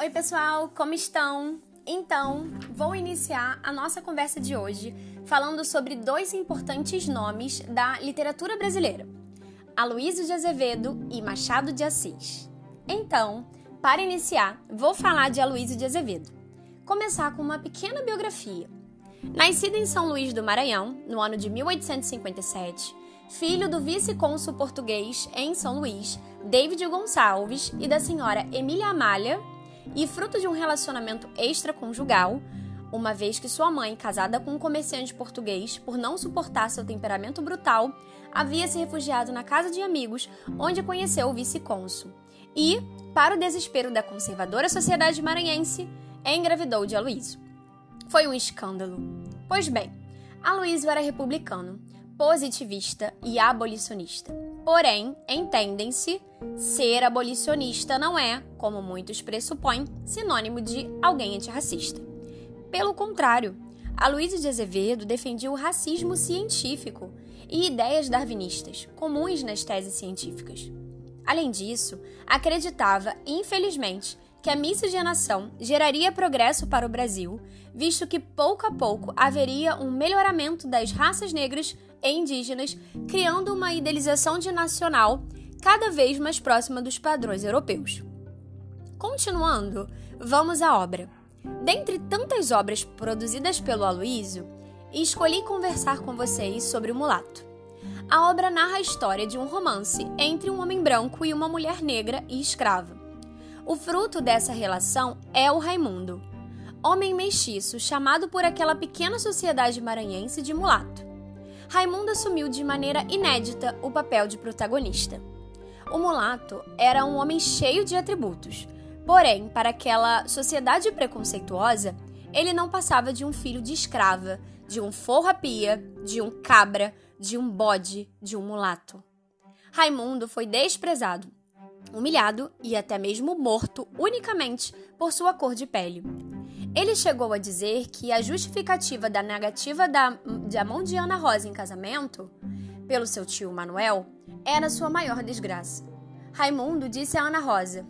Oi, pessoal, como estão? Então, vou iniciar a nossa conversa de hoje falando sobre dois importantes nomes da literatura brasileira: Aloysio de Azevedo e Machado de Assis. Então, para iniciar, vou falar de Aloysio de Azevedo. Começar com uma pequena biografia. Nascido em São Luís do Maranhão, no ano de 1857, filho do vice-cônsul português em São Luís, David Gonçalves, e da senhora Emília Amália, e fruto de um relacionamento extraconjugal, uma vez que sua mãe, casada com um comerciante português, por não suportar seu temperamento brutal, havia se refugiado na casa de amigos, onde conheceu o vice-cônsul. E, para o desespero da conservadora sociedade maranhense, engravidou de Aloísio. Foi um escândalo. Pois bem, Aloísio era republicano, positivista e abolicionista. Porém, entendem-se, ser abolicionista não é, como muitos pressupõem, sinônimo de alguém antirracista. Pelo contrário, Aloysio de Azevedo defendia o racismo científico e ideias darwinistas, comuns nas teses científicas. Além disso, acreditava, infelizmente, que a miscigenação geraria progresso para o Brasil, visto que pouco a pouco haveria um melhoramento das raças negras e indígenas, criando uma idealização de nacional cada vez mais próxima dos padrões europeus. Continuando, vamos à obra. Dentre tantas obras produzidas pelo Aloísio, escolhi conversar com vocês sobre o mulato. A obra narra a história de um romance entre um homem branco e uma mulher negra e escrava. O fruto dessa relação é o Raimundo, homem mestiço chamado por aquela pequena sociedade maranhense de mulato. Raimundo assumiu de maneira inédita o papel de protagonista. O mulato era um homem cheio de atributos, porém, para aquela sociedade preconceituosa, ele não passava de um filho de escrava, de um forrapia, de um cabra, de um bode, de um mulato. Raimundo foi desprezado, humilhado e até mesmo morto unicamente por sua cor de pele. Ele chegou a dizer que a justificativa da negativa da, mão de Ana Rosa em casamento, pelo seu tio Manuel, era sua maior desgraça. Raimundo disse a Ana Rosa: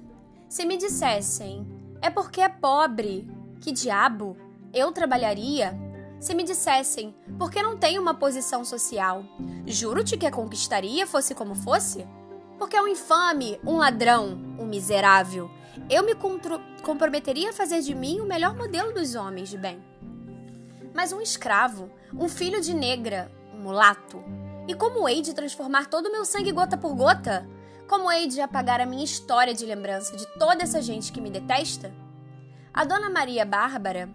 Se me dissessem, é porque é pobre, que diabo, eu trabalharia? Se me dissessem, porque não tem uma posição social, juro-te que a conquistaria, fosse como fosse? Porque é um infame, um ladrão, um miserável, eu me comprometeria a fazer de mim o melhor modelo dos homens de bem. Mas um escravo, um filho de negra, um mulato, e como hei de transformar todo o meu sangue gota por gota? Como hei de apagar a minha história de lembrança de toda essa gente que me detesta? A dona Maria Bárbara,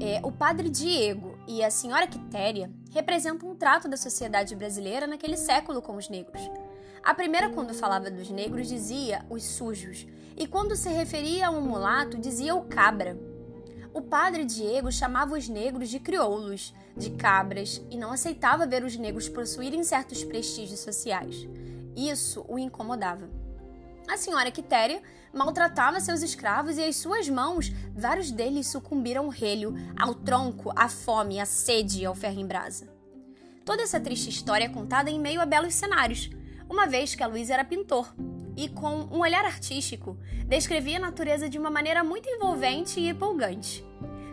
é, o padre Diego e a senhora Quitéria representam um trato da sociedade brasileira naquele século com os negros. A primeira, quando falava dos negros, dizia os sujos, e quando se referia a um mulato, dizia o cabra. O padre Diego chamava os negros de crioulos, de cabras, e não aceitava ver os negros possuírem certos prestígios sociais. Isso o incomodava. A senhora Quitéria maltratava seus escravos e as suas mãos, vários deles sucumbiram ao relho, ao tronco, à fome, à sede e ao ferro em brasa. Toda essa triste história é contada em meio a belos cenários, uma vez que a Luísa era pintor e, com um olhar artístico, descrevia a natureza de uma maneira muito envolvente e empolgante.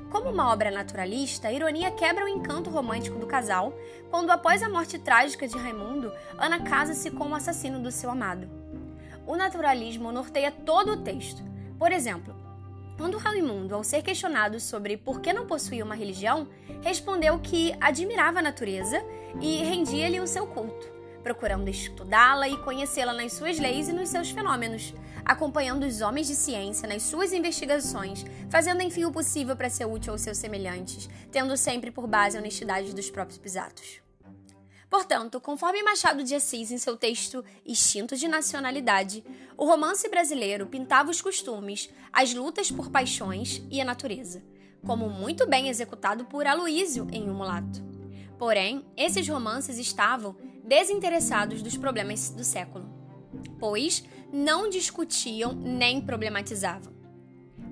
Como uma obra naturalista, a ironia quebra o encanto romântico do casal quando, após a morte trágica de Raimundo, Ana casa-se com o assassino do seu amado. O naturalismo norteia todo o texto. Por exemplo, quando Raimundo, ao ser questionado sobre por que não possuía uma religião, respondeu que admirava a natureza e rendia-lhe o seu culto procurando estudá-la e conhecê-la nas suas leis e nos seus fenômenos, acompanhando os homens de ciência nas suas investigações, fazendo enfim o possível para ser útil aos seus semelhantes, tendo sempre por base a honestidade dos próprios pisatos. Portanto, conforme Machado de Assis em seu texto Instinto de Nacionalidade, o romance brasileiro pintava os costumes, as lutas por paixões e a natureza, como muito bem executado por Aloísio em O Mulato. Porém, esses romances estavam desinteressados dos problemas do século, pois não discutiam nem problematizavam.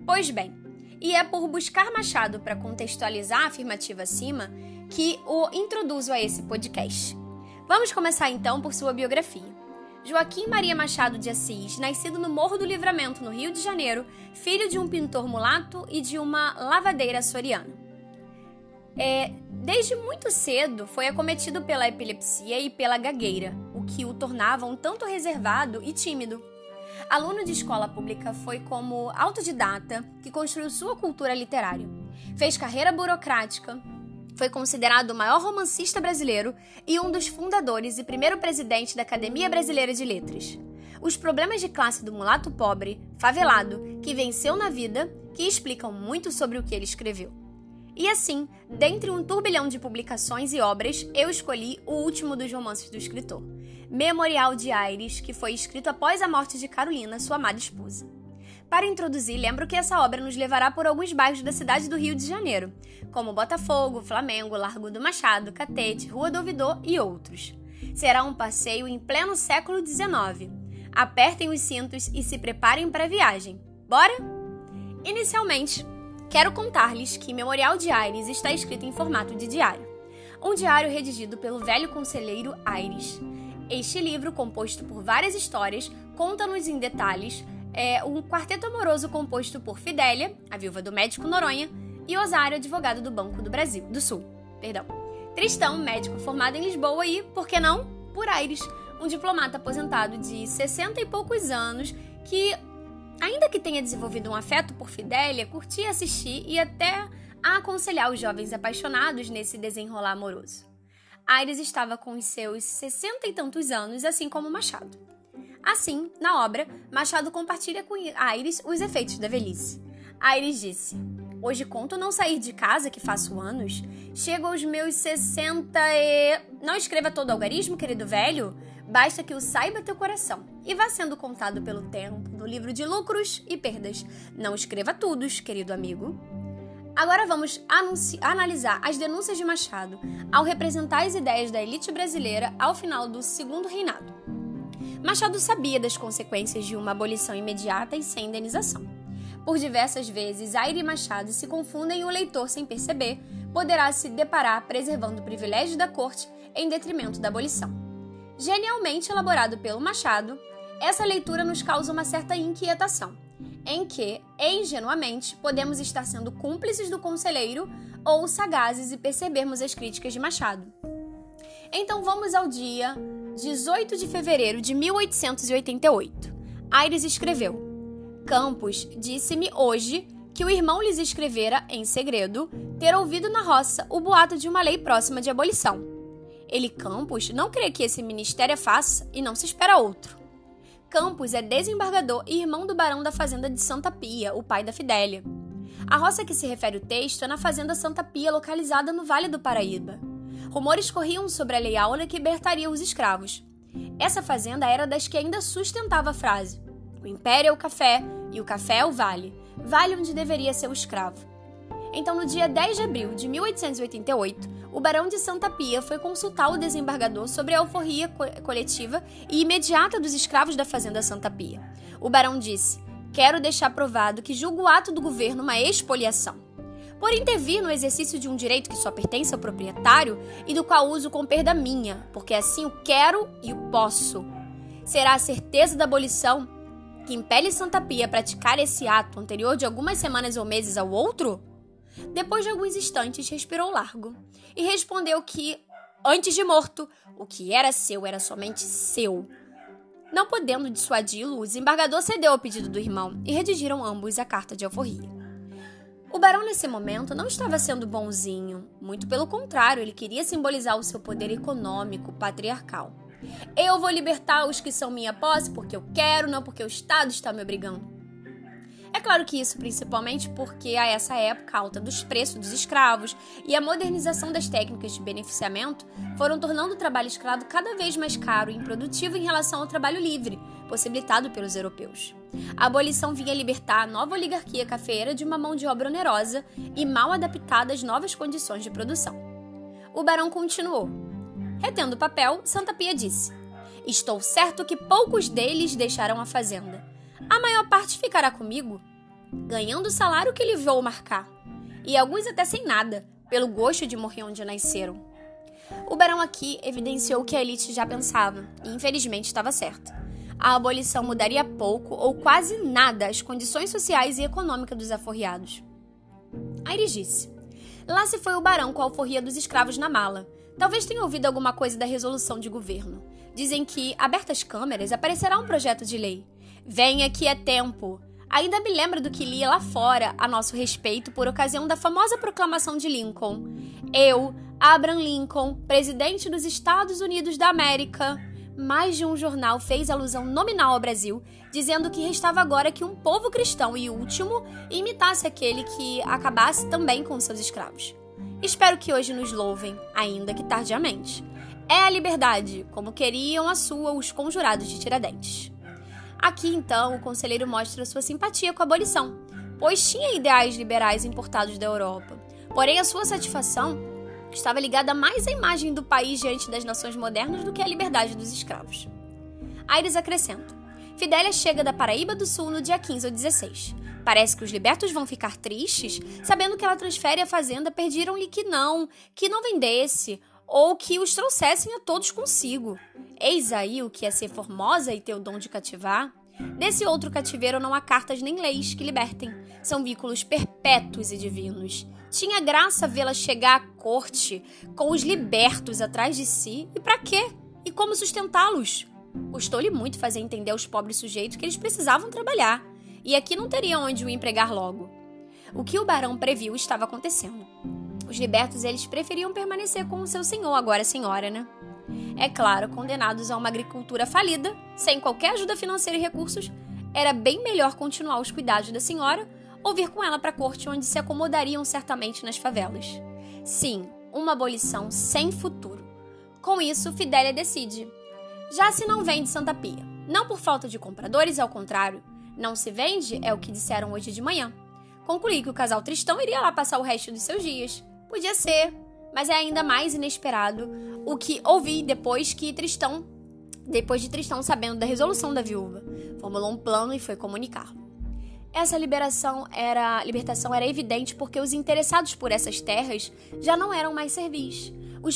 Pois bem, e é por buscar Machado para contextualizar a afirmativa acima que o introduzo a esse podcast. Vamos começar então por sua biografia. Joaquim Maria Machado de Assis, nascido no Morro do Livramento, no Rio de Janeiro, filho de um pintor mulato e de uma lavadeira soriana. É, desde muito cedo foi acometido pela epilepsia e pela gagueira, o que o tornava um tanto reservado e tímido. Aluno de escola pública, foi como autodidata que construiu sua cultura literária. Fez carreira burocrática, foi considerado o maior romancista brasileiro e um dos fundadores e primeiro presidente da Academia Brasileira de Letras. Os problemas de classe do mulato pobre, favelado, que venceu na vida, que explicam muito sobre o que ele escreveu. E assim, dentre um turbilhão de publicações e obras, eu escolhi o último dos romances do escritor, Memorial de Aires, que foi escrito após a morte de Carolina, sua amada esposa. Para introduzir, lembro que essa obra nos levará por alguns bairros da cidade do Rio de Janeiro, como Botafogo, Flamengo, Largo do Machado, Catete, Rua do Ouvidor e outros. Será um passeio em pleno século XIX. Apertem os cintos e se preparem para a viagem. Bora? Inicialmente, quero contar-lhes que Memorial de Aires está escrito em formato de diário. Um diário redigido pelo velho conselheiro Aires. Este livro, composto por várias histórias, conta-nos em detalhes é um quarteto amoroso composto por Fidélia, a viúva do médico Noronha, e Osário, advogado do Banco do Brasil, do Sul. Perdão. Tristão, médico formado em Lisboa e, por que não, por Aires, um diplomata aposentado de 60 e poucos anos que, ainda que tenha desenvolvido um afeto por Fidélia, curtia assistir e até a aconselhar os jovens apaixonados nesse desenrolar amoroso. Aires estava com os seus sessenta e tantos anos, assim como Machado. Assim, na obra, Machado compartilha com Aires os efeitos da velhice. Aires disse: Hoje conto não sair de casa, que faço anos. Chego aos meus 60 e. Não escreva todo algarismo, querido velho. Basta que o saiba teu coração e vá sendo contado pelo tempo no livro de lucros e perdas. Não escreva tudo, querido amigo. Agora vamos analisar as denúncias de Machado ao representar as ideias da elite brasileira ao final do segundo reinado. Machado sabia das consequências de uma abolição imediata e sem indenização. Por diversas vezes, Aire e Machado se confundem e o leitor, sem perceber, poderá se deparar preservando o privilégio da corte em detrimento da abolição. Genialmente elaborado pelo Machado, essa leitura nos causa uma certa inquietação, em que, ingenuamente, podemos estar sendo cúmplices do conselheiro ou sagazes e percebermos as críticas de Machado. Então vamos ao dia 18 de fevereiro de 1888. Aires escreveu: Campos disse-me hoje que o irmão lhes escrevera, em segredo, ter ouvido na roça o boato de uma lei próxima de abolição. Ele, Campos, não crê que esse ministério é faça e não se espera outro. Campos é desembargador e irmão do barão da fazenda de Santa Pia, o pai da Fidélia. A roça a que se refere o texto é na fazenda Santa Pia, localizada no Vale do Paraíba. Rumores corriam sobre a lei áurea que libertaria os escravos. Essa fazenda era das que ainda sustentava a frase: o império é o café e o café é o vale, vale onde deveria ser o escravo. Então, no dia 10 de abril de 1888, o barão de Santa Pia foi consultar o desembargador sobre a alforria coletiva e imediata dos escravos da fazenda Santa Pia. O barão disse: Quero deixar provado que julgo o ato do governo uma expoliação por intervir no exercício de um direito que só pertence ao proprietário e do qual uso com perda minha, porque assim o quero e o posso. Será a certeza da abolição que impele Santa Pia a praticar esse ato anterior de algumas semanas ou meses ao outro? Depois de alguns instantes, respirou largo e respondeu que, antes de morto, o que era seu era somente seu. Não podendo dissuadi-lo, o desembargador cedeu ao pedido do irmão e redigiram ambos a carta de alforria. O barão, nesse momento, não estava sendo bonzinho. Muito pelo contrário, ele queria simbolizar o seu poder econômico patriarcal. Eu vou libertar os que são minha posse porque eu quero, não porque o Estado está me obrigando. É claro que isso principalmente porque a essa época a alta dos preços dos escravos e a modernização das técnicas de beneficiamento foram tornando o trabalho escravo cada vez mais caro e improdutivo em relação ao trabalho livre, possibilitado pelos europeus. A abolição vinha libertar a nova oligarquia cafeira de uma mão de obra onerosa e mal adaptada às novas condições de produção. O barão continuou. Retendo o papel, Santa Pia disse: Estou certo que poucos deles deixaram a fazenda a maior parte ficará comigo, ganhando o salário que lhe vou marcar, e alguns até sem nada, pelo gosto de morrer onde nasceram. O barão aqui evidenciou que a elite já pensava, e infelizmente estava certa. A abolição mudaria pouco ou quase nada as condições sociais e econômicas dos aforreados. Aires disse: Lá se foi o barão com a alforria dos escravos na mala. Talvez tenha ouvido alguma coisa da resolução de governo. Dizem que, abertas câmeras, aparecerá um projeto de lei. Venha que é tempo. Ainda me lembro do que lia lá fora a nosso respeito por ocasião da famosa proclamação de Lincoln. Eu, Abraham Lincoln, presidente dos Estados Unidos da América. Mais de um jornal fez alusão nominal ao Brasil, dizendo que restava agora que um povo cristão e último imitasse aquele que acabasse também com seus escravos. Espero que hoje nos louvem, ainda que tardiamente. É a liberdade, como queriam a sua os conjurados de Tiradentes. Aqui, então, o conselheiro mostra sua simpatia com a abolição, pois tinha ideais liberais importados da Europa. Porém, a sua satisfação estava ligada mais à imagem do país diante das nações modernas do que à liberdade dos escravos. Aires acrescenta: Fidélia chega da Paraíba do Sul no dia 15 ou 16. Parece que os libertos vão ficar tristes, sabendo que ela transfere a fazenda, pediram-lhe que não, que não vendesse, ou que os trouxessem a todos consigo. Eis aí o que é ser formosa e ter o dom de cativar. Desse outro cativeiro não há cartas nem leis que libertem. São vínculos perpétuos e divinos. Tinha graça vê-la chegar à corte com os libertos atrás de si. E para quê? E como sustentá-los? Custou-lhe muito fazer entender aos pobres sujeitos que eles precisavam trabalhar. E aqui não teriam onde o empregar logo. O que o barão previu estava acontecendo. Os libertos eles preferiam permanecer com o seu senhor, agora senhora, né? É claro, condenados a uma agricultura falida, sem qualquer ajuda financeira e recursos, era bem melhor continuar os cuidados da senhora ou vir com ela para a corte onde se acomodariam certamente nas favelas. Sim, uma abolição sem futuro. Com isso, Fidélia decide. Já se não vende Santa Pia, não por falta de compradores, ao contrário, não se vende é o que disseram hoje de manhã. Concluí que o casal Tristão iria lá passar o resto dos seus dias. Podia ser, mas é ainda mais inesperado o que ouvi depois que Tristão, depois de Tristão sabendo da resolução da viúva, formulou um plano e foi comunicá-lo. Essa liberação era, libertação era evidente porque os interessados por essas terras já não eram mais servis.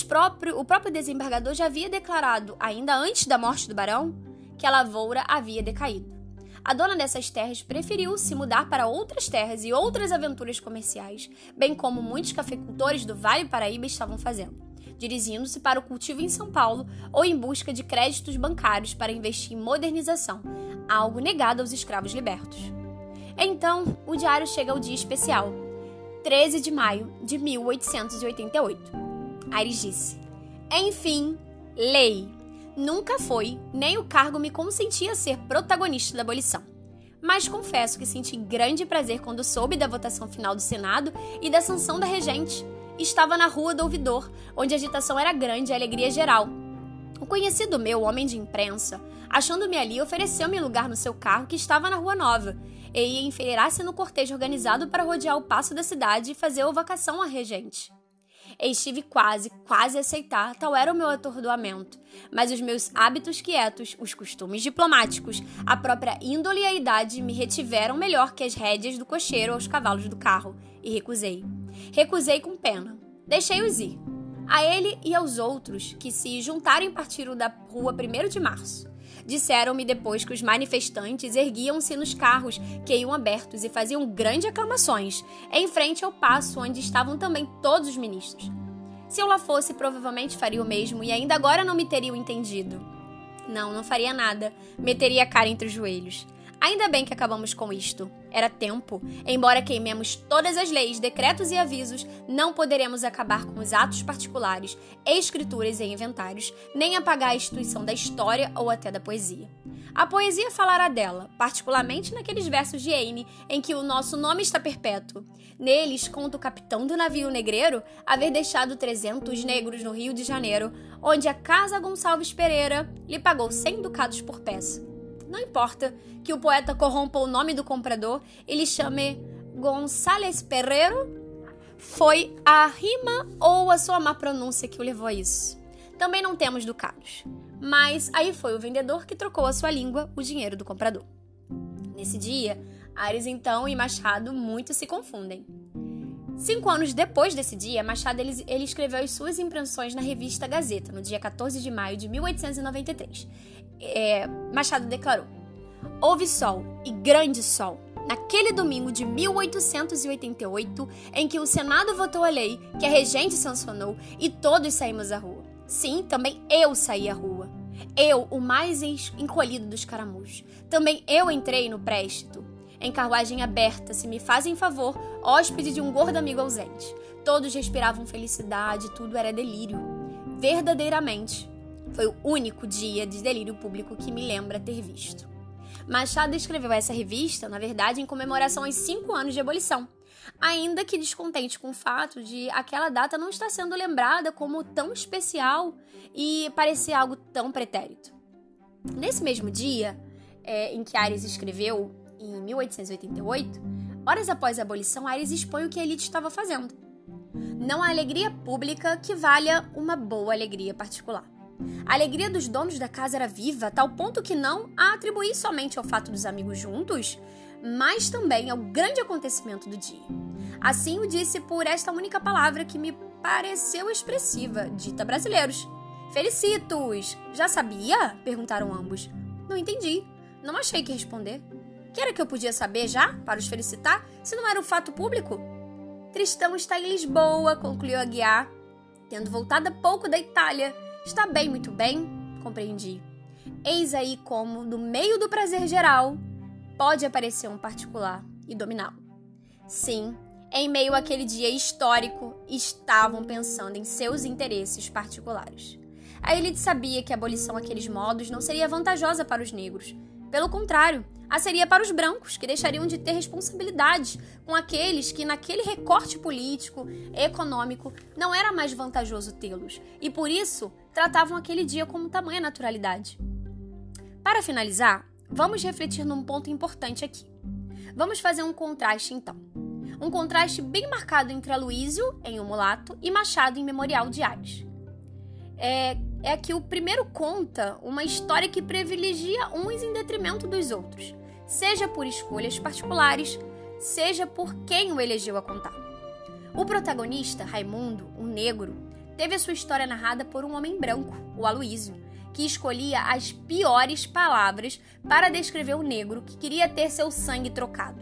Próprio, o próprio desembargador já havia declarado, ainda antes da morte do barão, que a lavoura havia decaído. A dona dessas terras preferiu se mudar para outras terras e outras aventuras comerciais, bem como muitos cafeicultores do Vale Paraíba estavam fazendo, dirigindo-se para o cultivo em São Paulo ou em busca de créditos bancários para investir em modernização, algo negado aos escravos libertos. Então, o diário chega ao dia especial, 13 de maio de 1888. Aires disse: Enfim, lei nunca foi, nem o cargo me consentia ser protagonista da abolição. Mas confesso que senti grande prazer quando soube da votação final do Senado e da sanção da regente. Estava na Rua do Ouvidor, onde a agitação era grande e a alegria geral. O conhecido meu, homem de imprensa, achando-me ali, ofereceu-me lugar no seu carro que estava na Rua Nova e ia enfileirar-se no cortejo organizado para rodear o passo da cidade e fazer ovacação à regente. Estive quase, quase a aceitar, tal era o meu atordoamento. Mas os meus hábitos quietos, os costumes diplomáticos, a própria índole e a idade me retiveram melhor que as rédeas do cocheiro aos cavalos do carro, e recusei. Recusei com pena. Deixei-os ir. A ele e aos outros que se juntarem partiram da rua 1 de março. Disseram-me depois que os manifestantes erguiam-se nos carros que iam abertos e faziam grandes aclamações, em frente ao passo onde estavam também todos os ministros. Se eu lá fosse, provavelmente faria o mesmo e ainda agora não me teriam entendido. Não, não faria nada. Meteria a cara entre os joelhos. Ainda bem que acabamos com isto. Era tempo. Embora queimemos todas as leis, decretos e avisos, não poderemos acabar com os atos particulares, escrituras e inventários, nem apagar a instituição da história ou até da poesia. A poesia falará dela, particularmente naqueles versos de Heine em que o nosso nome está perpétuo. Neles conta o capitão do navio negreiro haver deixado 300 negros no Rio de Janeiro, onde a Casa Gonçalves Pereira lhe pagou 100 ducados por peça. Não importa que o poeta corrompa o nome do comprador e lhe chame Gonçalves Pereiro, foi a rima ou a sua má pronúncia que o levou a isso. Também não temos ducados. Mas aí foi o vendedor que trocou a sua língua, o dinheiro do comprador. Nesse dia, Ares então e Machado muito se confundem. Cinco anos depois desse dia, Machado ele, ele escreveu as suas impressões na revista Gazeta, no dia 14 de maio de 1893. É, Machado declarou: Houve sol, e grande sol, naquele domingo de 1888, em que o Senado votou a lei que a regente sancionou e todos saímos à rua. Sim, também eu saí à rua. Eu, o mais encolhido dos caramujos. Também eu entrei no préstito. Em carruagem aberta, se me fazem favor, hóspede de um gordo amigo ausente. Todos respiravam felicidade, tudo era delírio. Verdadeiramente, foi o único dia de delírio público que me lembra ter visto. Machado escreveu essa revista, na verdade, em comemoração aos cinco anos de abolição, ainda que descontente com o fato de aquela data não estar sendo lembrada como tão especial e parecer algo tão pretérito. Nesse mesmo dia é, em que Ares escreveu, em 1888, horas após a abolição, Ares expõe o que a elite estava fazendo. Não há alegria pública que valha uma boa alegria particular. A alegria dos donos da casa era viva, a tal ponto que não a atribuí somente ao fato dos amigos juntos, mas também ao grande acontecimento do dia. Assim o disse por esta única palavra que me pareceu expressiva, dita brasileiros. Felicitos! Já sabia? perguntaram ambos. Não entendi. Não achei que responder. Que era que eu podia saber já, para os felicitar, se não era um fato público? Tristão está em Lisboa, concluiu Aguiar, tendo voltado há pouco da Itália Está bem, muito bem, compreendi. Eis aí como, no meio do prazer geral, pode aparecer um particular e dominá-lo. Sim, em meio àquele dia histórico, estavam pensando em seus interesses particulares. A elite sabia que a abolição daqueles modos não seria vantajosa para os negros. Pelo contrário, a seria para os brancos, que deixariam de ter responsabilidade com aqueles que, naquele recorte político, econômico, não era mais vantajoso tê-los, e por isso tratavam aquele dia com tamanha naturalidade. Para finalizar, vamos refletir num ponto importante aqui. Vamos fazer um contraste então. Um contraste bem marcado entre Aloísio, em O Mulato, e Machado, em Memorial de Ares. É, é que o primeiro conta uma história que privilegia uns em detrimento dos outros, seja por escolhas particulares, seja por quem o elegeu a contar. O protagonista, Raimundo, um negro, teve a sua história narrada por um homem branco, o Aloísio, que escolhia as piores palavras para descrever o negro que queria ter seu sangue trocado.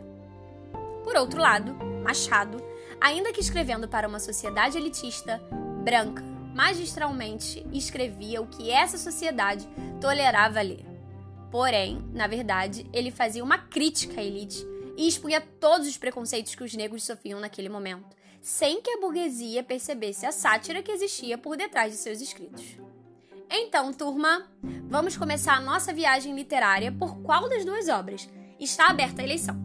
Por outro lado, Machado, ainda que escrevendo para uma sociedade elitista, branca, magistralmente escrevia o que essa sociedade tolerava ler. Porém, na verdade, ele fazia uma crítica à elite e expunha todos os preconceitos que os negros sofriam naquele momento, sem que a burguesia percebesse a sátira que existia por detrás de seus escritos. Então, turma, vamos começar a nossa viagem literária por qual das duas obras? Está aberta a eleição.